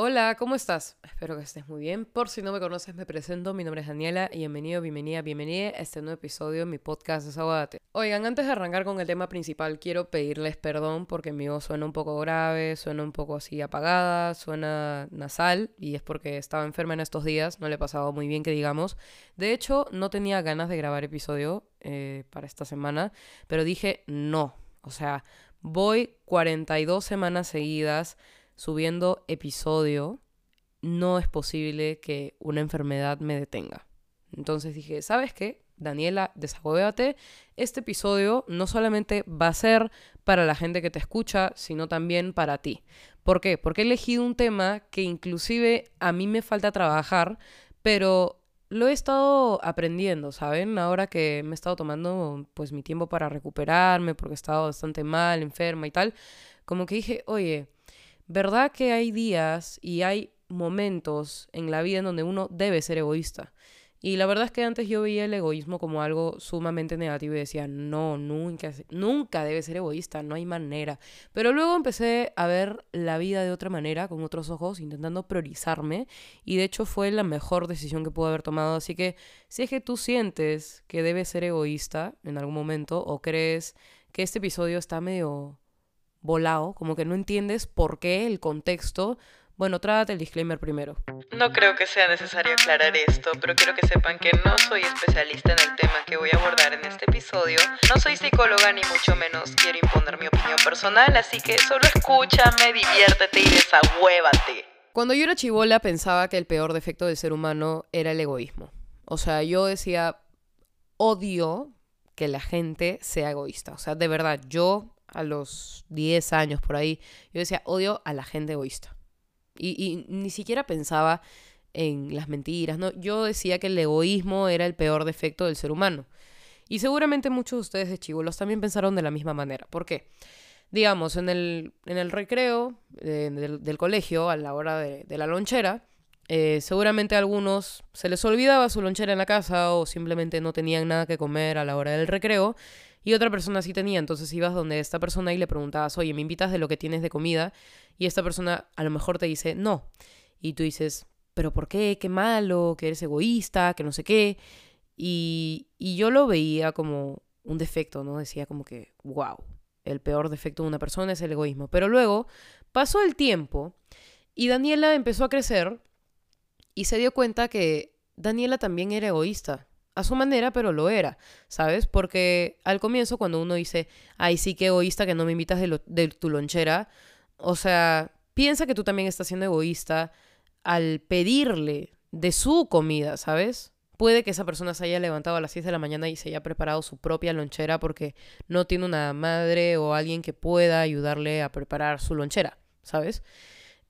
Hola, ¿cómo estás? Espero que estés muy bien. Por si no me conoces, me presento. Mi nombre es Daniela y bienvenido, bienvenida, bienvenida a este nuevo episodio de mi podcast Desahogate. Oigan, antes de arrancar con el tema principal, quiero pedirles perdón porque mi voz suena un poco grave, suena un poco así apagada, suena nasal y es porque estaba enferma en estos días, no le he pasado muy bien que digamos. De hecho, no tenía ganas de grabar episodio eh, para esta semana, pero dije no. O sea, voy 42 semanas seguidas subiendo episodio, no es posible que una enfermedad me detenga. Entonces dije, ¿sabes qué? Daniela, desahógate. Este episodio no solamente va a ser para la gente que te escucha, sino también para ti. ¿Por qué? Porque he elegido un tema que inclusive a mí me falta trabajar, pero lo he estado aprendiendo, ¿saben? Ahora que me he estado tomando pues mi tiempo para recuperarme porque he estado bastante mal, enferma y tal, como que dije, oye, ¿verdad que hay días y hay momentos en la vida en donde uno debe ser egoísta? Y la verdad es que antes yo veía el egoísmo como algo sumamente negativo y decía, no, nunca, nunca debe ser egoísta, no hay manera. Pero luego empecé a ver la vida de otra manera, con otros ojos, intentando priorizarme. Y de hecho fue la mejor decisión que pude haber tomado. Así que si es que tú sientes que debes ser egoísta en algún momento o crees que este episodio está medio volado, como que no entiendes por qué, el contexto. Bueno, trátate el disclaimer primero. No creo que sea necesario aclarar esto, pero quiero que sepan que no soy especialista en el tema que voy a abordar en este episodio. No soy psicóloga ni mucho menos quiero imponer mi opinión personal, así que solo escúchame, diviértete y desahuévate. Cuando yo era chivola pensaba que el peor defecto del ser humano era el egoísmo. O sea, yo decía, odio que la gente sea egoísta. O sea, de verdad, yo a los 10 años por ahí, yo decía, odio a la gente egoísta. Y, ni siquiera pensaba en las mentiras, ¿no? Yo decía que el egoísmo era el peor defecto del ser humano. Y seguramente muchos de ustedes de chivolos también pensaron de la misma manera. ¿Por qué? Digamos, en el, en el recreo eh, del, colegio, a la hora de, la lonchera, eh, seguramente a algunos se les olvidaba su lonchera en la casa o simplemente no tenían nada que comer a la hora del recreo y otra persona sí tenía. Entonces ibas donde esta persona y le preguntabas, oye, ¿me invitas de lo que tienes de comida? Y esta persona a lo mejor te dice, no. Y tú dices, ¿pero por qué? Qué malo, que eres egoísta, que no sé qué. Y, y yo lo veía como un defecto, ¿no? Decía como que, wow, el peor defecto de una persona es el egoísmo. Pero luego pasó el tiempo y Daniela empezó a crecer y se dio cuenta que Daniela también era egoísta a su manera, pero lo era, ¿sabes? Porque al comienzo cuando uno dice, ay, sí, qué egoísta que no me invitas de, tu lonchera, o sea, piensa que tú también estás siendo egoísta al pedirle de su comida, ¿sabes? Puede que esa persona se haya levantado a las 6 de la mañana y se haya preparado su propia lonchera porque no tiene una madre o alguien que pueda ayudarle a preparar su lonchera, ¿sabes?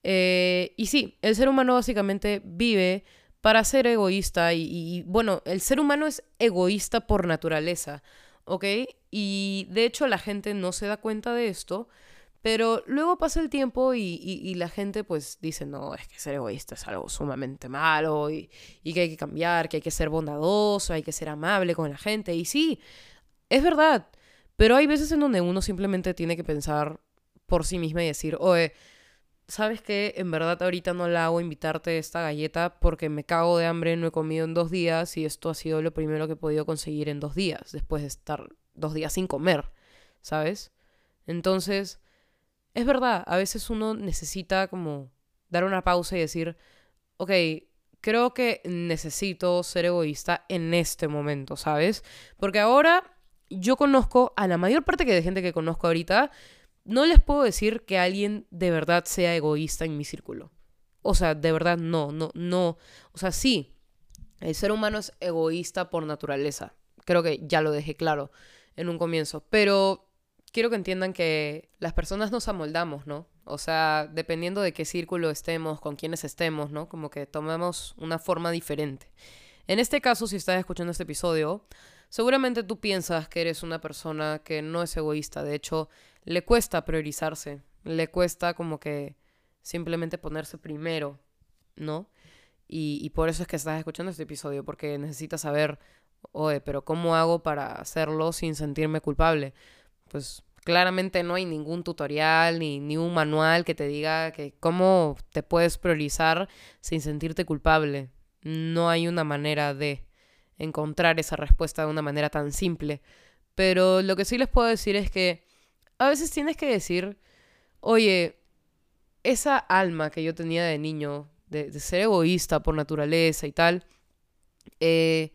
Eh, y sí, el ser humano básicamente vive para ser egoísta y, bueno, el ser humano es egoísta por naturaleza, ¿ok? Y de hecho la gente no se da cuenta de esto, pero luego pasa el tiempo y, la gente pues dice, no, es que ser egoísta es algo sumamente malo y, y que hay que cambiar, que hay que ser bondadoso, hay que ser amable con la gente. Y sí, es verdad, pero hay veces en donde uno simplemente tiene que pensar por sí misma y decir, oye, ¿sabes qué? En verdad ahorita no la hago invitarte esta galleta porque me cago de hambre, no he comido en dos días y esto ha sido lo primero que he podido conseguir en dos días, después de estar dos días sin comer, ¿sabes? Entonces, es verdad, a veces uno necesita como dar una pausa y decir, ok, creo que necesito ser egoísta en este momento, ¿sabes? Porque ahora yo conozco a la mayor parte de gente que conozco ahorita, no les puedo decir que alguien de verdad sea egoísta en mi círculo. O sea, de verdad no, no, no. O sea, sí, el ser humano es egoísta por naturaleza. Creo que ya lo dejé claro en un comienzo. Pero quiero que entiendan que las personas nos amoldamos, ¿no? O sea, dependiendo de qué círculo estemos, con quiénes estemos, ¿no? Como que tomamos una forma diferente. En este caso, si estás escuchando este episodio, seguramente tú piensas que eres una persona que no es egoísta. De hecho, le cuesta priorizarse, le cuesta como que simplemente ponerse primero, ¿no? Y, por eso es que estás escuchando este episodio, porque necesitas saber, oye, pero ¿cómo hago para hacerlo sin sentirme culpable? Pues claramente no hay ningún tutorial ni, ni un manual que te diga que cómo te puedes priorizar sin sentirte culpable. No hay una manera de encontrar esa respuesta de una manera tan simple. Pero lo que sí les puedo decir es que a veces tienes que decir, oye, esa alma que yo tenía de niño, de, ser egoísta por naturaleza y tal, eh,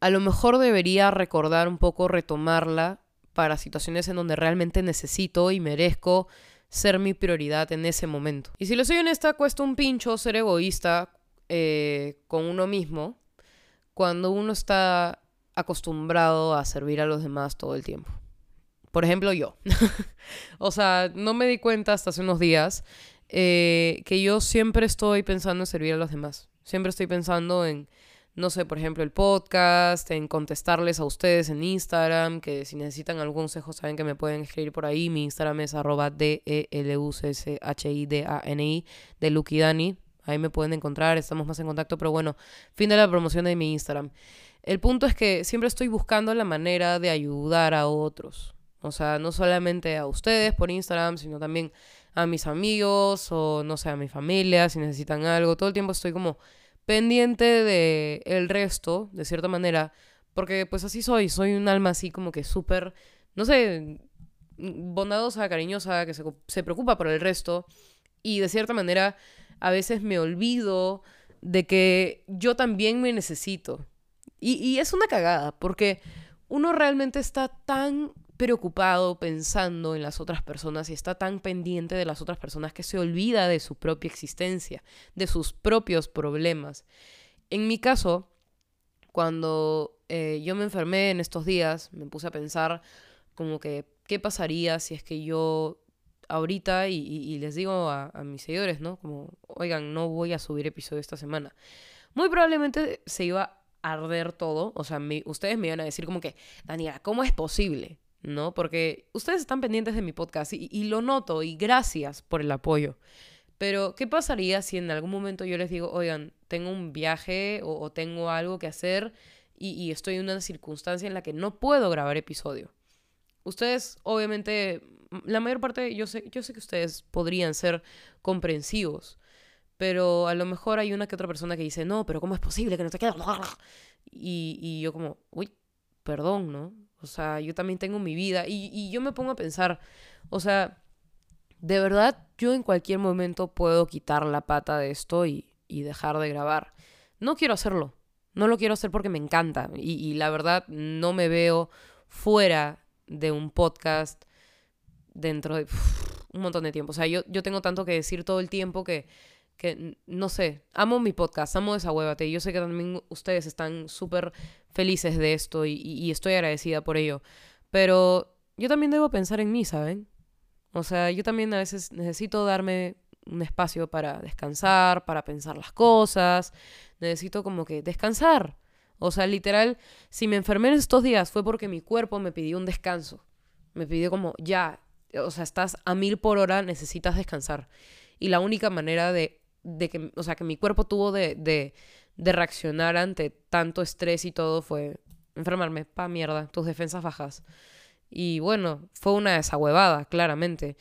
a lo mejor debería recordar un poco, retomarla para situaciones en donde realmente necesito y merezco ser mi prioridad en ese momento. Y si lo soy honesta, cuesta un pincho ser egoísta eh, con uno mismo cuando uno está acostumbrado a servir a los demás todo el tiempo. Por ejemplo, yo. o sea, no me di cuenta hasta hace unos días eh, que yo siempre estoy pensando en servir a los demás. Siempre estoy pensando en, no sé, por ejemplo, el podcast, en contestarles a ustedes en Instagram, que si necesitan algún consejo saben que me pueden escribir por ahí. Mi Instagram es arroba D-E-L-U-C-S-H-I-D-A-N-I de Lucky Dani. Ahí me pueden encontrar, estamos más en contacto, pero bueno, fin de la promoción de mi Instagram. El punto es que siempre estoy buscando la manera de ayudar a otros. O sea, no solamente a ustedes por Instagram, sino también a mis amigos o no sé, a mi familia si necesitan algo. Todo el tiempo estoy como pendiente de el resto, de cierta manera, porque pues así soy, soy un alma así como que súper, no sé, bondadosa, cariñosa, que se, se preocupa por el resto y de cierta manera a veces me olvido de que yo también me necesito. Y, y es una cagada, porque uno realmente está tan preocupado pensando en las otras personas y está tan pendiente de las otras personas que se olvida de su propia existencia, de sus propios problemas. En mi caso, cuando eh, yo me enfermé en estos días, me puse a pensar como que, ¿qué pasaría si es que yo ahorita, y, les digo a, mis seguidores, ¿no? Como, oigan, no voy a subir episodio esta semana. Muy probablemente se iba a arder todo, o sea, ustedes me iban a decir como que, Daniela, ¿cómo es posible? ¿No? Porque ustedes están pendientes de mi podcast y, lo noto y gracias por el apoyo. Pero, ¿qué pasaría si en algún momento yo les digo, oigan, tengo un viaje o, tengo algo que hacer y, estoy en una circunstancia en la que no puedo grabar episodio? Ustedes, obviamente, la mayor parte, yo sé, yo sé que ustedes podrían ser comprensivos, pero a lo mejor hay una que otra persona que dice, no, pero ¿cómo es posible que no te quede? Y, y yo como, uy, perdón, ¿no? O sea, yo también tengo mi vida y, yo me pongo a pensar, o sea, de verdad yo en cualquier momento puedo quitar la pata de esto y, dejar de grabar. No quiero hacerlo, no lo quiero hacer porque me encanta y, la verdad no me veo fuera de un podcast dentro de un montón de tiempo. O sea, yo, yo tengo tanto que decir todo el tiempo que que no sé, amo mi podcast, amo esa y Yo sé que también ustedes están súper felices de esto y, estoy agradecida por ello. Pero yo también debo pensar en mí, ¿saben? O sea, yo también a veces necesito darme un espacio para descansar, para pensar las cosas. Necesito como que descansar. O sea, literal, si me enfermé en estos días fue porque mi cuerpo me pidió un descanso. Me pidió como, ya, o sea, estás a mil por hora, necesitas descansar. Y la única manera de de que, o sea, que mi cuerpo tuvo de, de, de reaccionar ante tanto estrés y todo fue enfermarme, pa mierda, tus defensas bajas. Y bueno, fue una desahuevada, claramente.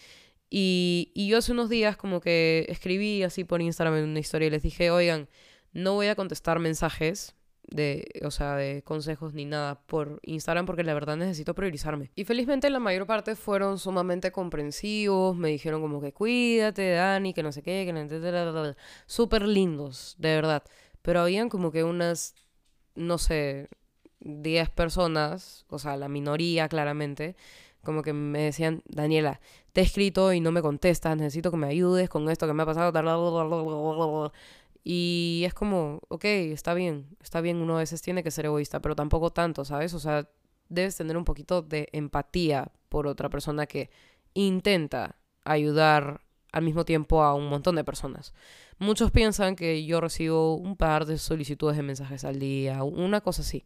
Y, y yo hace unos días como que escribí así por Instagram en una historia y les dije, oigan, no voy a contestar mensajes de, o sea, de consejos ni nada por Instagram porque la verdad necesito priorizarme. Y felizmente la mayor parte fueron sumamente comprensivos, me dijeron como que cuídate, Dani, que no sé qué, que no súper lindos, de verdad. Pero habían como que unas, no sé, 10 personas, o sea, la minoría claramente, como que me decían, Daniela, te he escrito y no me contestas, necesito que me ayudes con esto que me ha pasado. Y es como, ok, está bien, está bien, uno a veces tiene que ser egoísta, pero tampoco tanto, ¿sabes? O sea, debes tener un poquito de empatía por otra persona que intenta ayudar al mismo tiempo a un montón de personas. Muchos piensan que yo recibo un par de solicitudes de mensajes al día, una cosa así.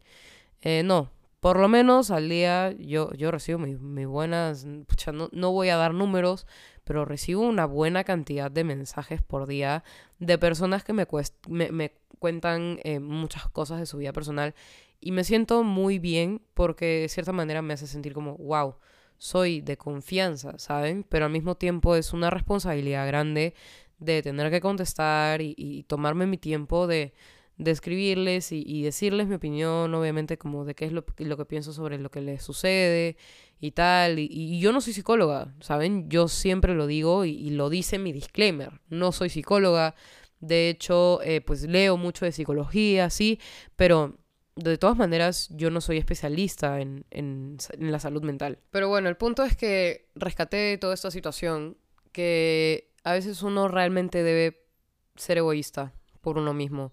Eh, no, por lo menos al día yo, yo recibo mis, buenas, no, no voy a dar números, pero recibo una buena cantidad de mensajes por día de personas que me, me, cuentan eh, muchas cosas de su vida personal y me siento muy bien porque de cierta manera me hace sentir como, wow, soy de confianza, ¿saben? Pero al mismo tiempo es una responsabilidad grande de tener que contestar y, tomarme mi tiempo de, de escribirles y, decirles mi opinión, obviamente, como de qué es lo, que pienso sobre lo que les sucede y tal. Y, yo no soy psicóloga, ¿saben? Yo siempre lo digo y, lo dice mi disclaimer. No soy psicóloga. De hecho, eh, pues leo mucho de psicología, sí, pero de todas maneras, yo no soy especialista en, en, la salud mental. Pero bueno, el punto es que rescaté toda esta situación que a veces uno realmente debe ser egoísta por uno mismo.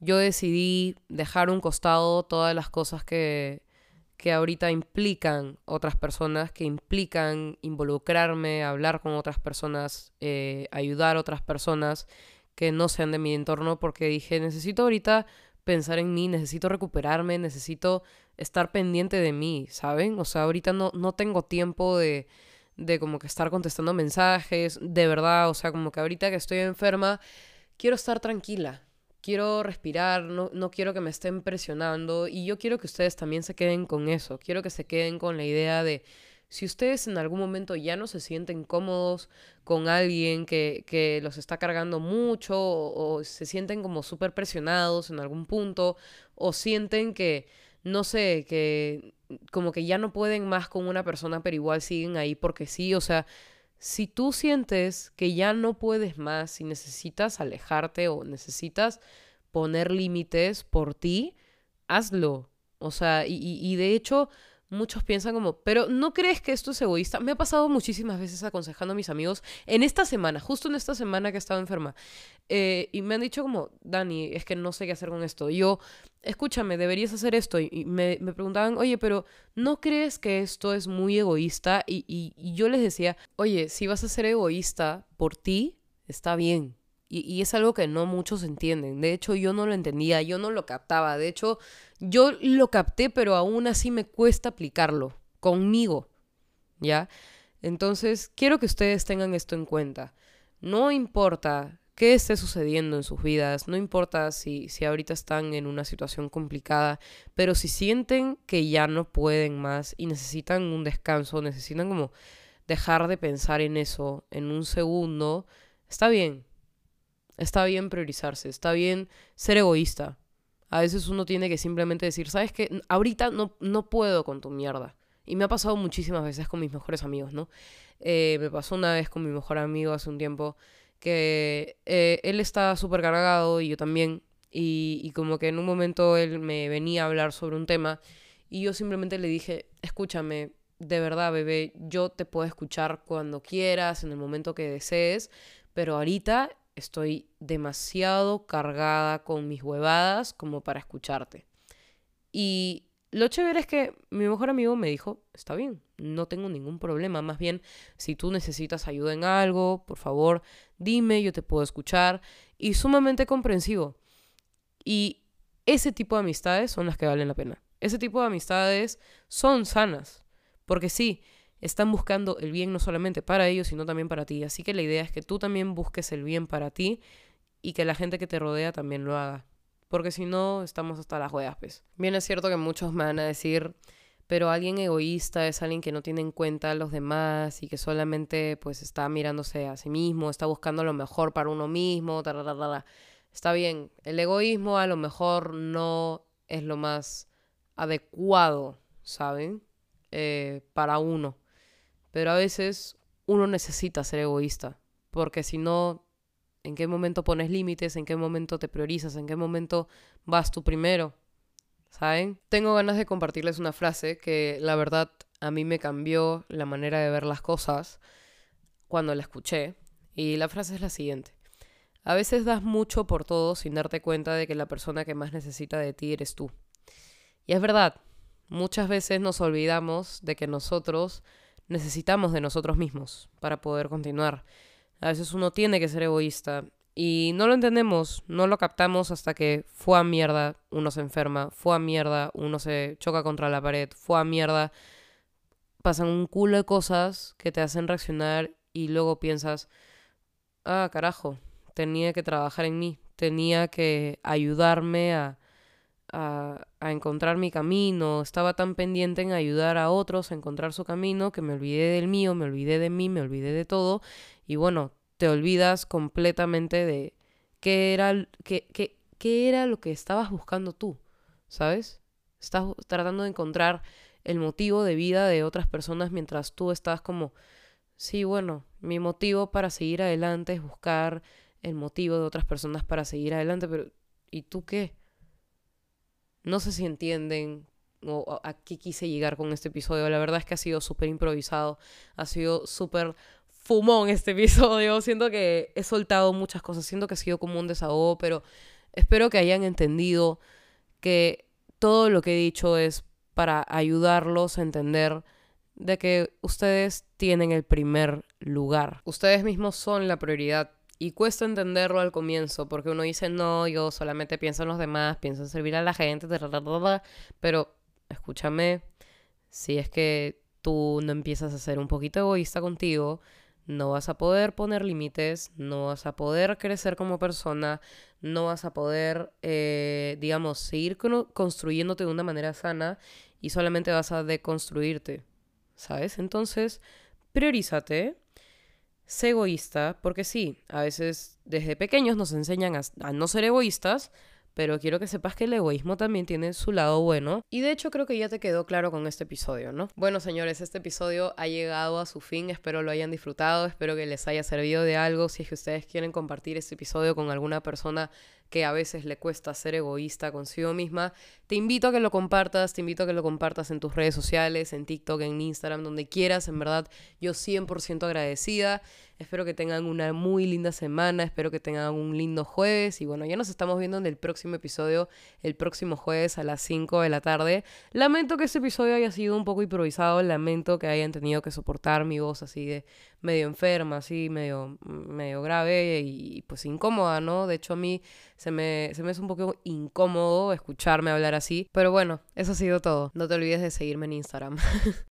Yo decidí dejar un costado todas las cosas que, que ahorita implican otras personas, que implican involucrarme, hablar con otras personas, eh, ayudar a otras personas que no sean de mi entorno, porque dije, necesito ahorita pensar en mí, necesito recuperarme, necesito estar pendiente de mí, ¿saben? O sea, ahorita no, no tengo tiempo de, de como que estar contestando mensajes, de verdad, o sea, como que ahorita que estoy enferma, quiero estar tranquila, quiero respirar, no, no quiero que me estén presionando y yo quiero que ustedes también se queden con eso, quiero que se queden con la idea de si ustedes en algún momento ya no se sienten cómodos con alguien que, que los está cargando mucho o, se sienten como súper presionados en algún punto o sienten que, no sé, que como que ya no pueden más con una persona, pero igual siguen ahí porque sí, o sea, si tú sientes que ya no puedes más y necesitas alejarte o necesitas poner límites por ti, hazlo. O sea, y, y de hecho, muchos piensan como, pero ¿no crees que esto es egoísta? Me ha pasado muchísimas veces aconsejando a mis amigos en esta semana, justo en esta semana que estaba enferma. Eh, y me han dicho como, Dani, es que no sé qué hacer con esto. yo, escúchame, deberías hacer esto. Y, me, preguntaban, oye, pero ¿no crees que esto es muy egoísta? Y, y yo les decía, oye, si vas a ser egoísta por ti, está bien. Y, es algo que no muchos entienden. De hecho, yo no lo entendía, yo no lo captaba. De hecho, yo lo capté, pero aún así me cuesta aplicarlo conmigo. ¿Ya? Entonces, quiero que ustedes tengan esto en cuenta. No importa qué esté sucediendo en sus vidas, no importa si, si ahorita están en una situación complicada, pero si sienten que ya no pueden más y necesitan un descanso, necesitan como dejar de pensar en eso en un segundo, está bien, Está bien priorizarse, está bien ser egoísta. A veces uno tiene que simplemente decir, ¿sabes qué? Ahorita no, no puedo con tu mierda. Y me ha pasado muchísimas veces con mis mejores amigos, ¿no? Eh, me pasó una vez con mi mejor amigo hace un tiempo que eh, él estaba súper cargado y yo también. Y, y como que en un momento él me venía a hablar sobre un tema y yo simplemente le dije, escúchame, de verdad, bebé, yo te puedo escuchar cuando quieras, en el momento que desees, pero ahorita estoy demasiado cargada con mis huevadas como para escucharte. Y lo chévere es que mi mejor amigo me dijo, está bien, no tengo ningún problema, más bien si tú necesitas ayuda en algo, por favor, dime, yo te puedo escuchar. Y sumamente comprensivo. Y ese tipo de amistades son las que valen la pena. Ese tipo de amistades son sanas. Porque sí, están buscando el bien no solamente para ellos, sino también para ti. Así que la idea es que tú también busques el bien para ti y que la gente que te rodea también lo haga. Porque si no, estamos hasta las huevas, pues. Bien es cierto que muchos me van a decir, pero alguien egoísta es alguien que no tiene en cuenta a los demás y que solamente pues está mirándose a sí mismo, está buscando lo mejor para uno mismo, Está bien, el egoísmo a lo mejor no es lo más adecuado, ¿saben? Eh, para uno. Pero a veces uno necesita ser egoísta, porque si no, ¿en qué momento pones límites? ¿En qué momento te priorizas? ¿En qué momento vas tú primero? ¿Saben? Tengo ganas de compartirles una frase que la verdad a mí me cambió la manera de ver las cosas cuando la escuché. Y la frase es la siguiente. A veces das mucho por todo sin darte cuenta de que la persona que más necesita de ti eres tú. Y es verdad, muchas veces nos olvidamos de que nosotros necesitamos de nosotros mismos para poder continuar. A veces uno tiene que ser egoísta y no lo entendemos, no lo captamos hasta que fue a mierda, uno se enferma, fue a mierda, uno se choca contra la pared, fue a mierda. Pasan un culo de cosas que te hacen reaccionar y luego piensas, ah, carajo, tenía que trabajar en mí, tenía que ayudarme a, a, a, encontrar mi camino, estaba tan pendiente en ayudar a otros a encontrar su camino que me olvidé del mío, me olvidé de mí, me olvidé de todo y bueno, te olvidas completamente de qué era, qué, qué, qué era lo que estabas buscando tú, ¿sabes? Estás tratando de encontrar el motivo de vida de otras personas mientras tú estás como, sí, bueno, mi motivo para seguir adelante es buscar el motivo de otras personas para seguir adelante, pero ¿y tú qué? No sé si entienden o a qué quise llegar con este episodio. La verdad es que ha sido súper improvisado, ha sido súper fumón este episodio. Siento que he soltado muchas cosas, siento que ha sido como un desahogo, pero espero que hayan entendido que todo lo que he dicho es para ayudarlos a entender de que ustedes tienen el primer lugar. Ustedes mismos son la prioridad. Y cuesta entenderlo al comienzo, porque uno dice, no, yo solamente pienso en los demás, pienso en servir a la gente, pero escúchame, si es que tú no empiezas a ser un poquito egoísta contigo, no vas a poder poner límites, no vas a poder crecer como persona, no vas a poder, eh, digamos, seguir construyéndote de una manera sana y solamente vas a deconstruirte, ¿sabes? Entonces, priorízate, sé egoísta, porque sí, a veces desde pequeños nos enseñan a, no ser egoístas, pero quiero que sepas que el egoísmo también tiene su lado bueno. Y de hecho creo que ya te quedó claro con este episodio, ¿no? Bueno, señores, este episodio ha llegado a su fin, espero lo hayan disfrutado, espero que les haya servido de algo. Si es que ustedes quieren compartir este episodio con alguna persona que a veces le cuesta ser egoísta consigo misma, te invito a que lo compartas, te invito a que lo compartas en tus redes sociales, en TikTok, en Instagram, donde quieras, en verdad, yo 100% agradecida. Espero que tengan una muy linda semana, espero que tengan un lindo jueves y bueno, ya nos estamos viendo en el próximo episodio, el próximo jueves a las 5 de la tarde. Lamento que este episodio haya sido un poco improvisado, lamento que hayan tenido que soportar mi voz así de medio enferma, así medio, medio grave y pues incómoda, ¿no? De hecho a mí se me, se me es un poco incómodo escucharme hablar así, pero bueno, eso ha sido todo. No te olvides de seguirme en Instagram.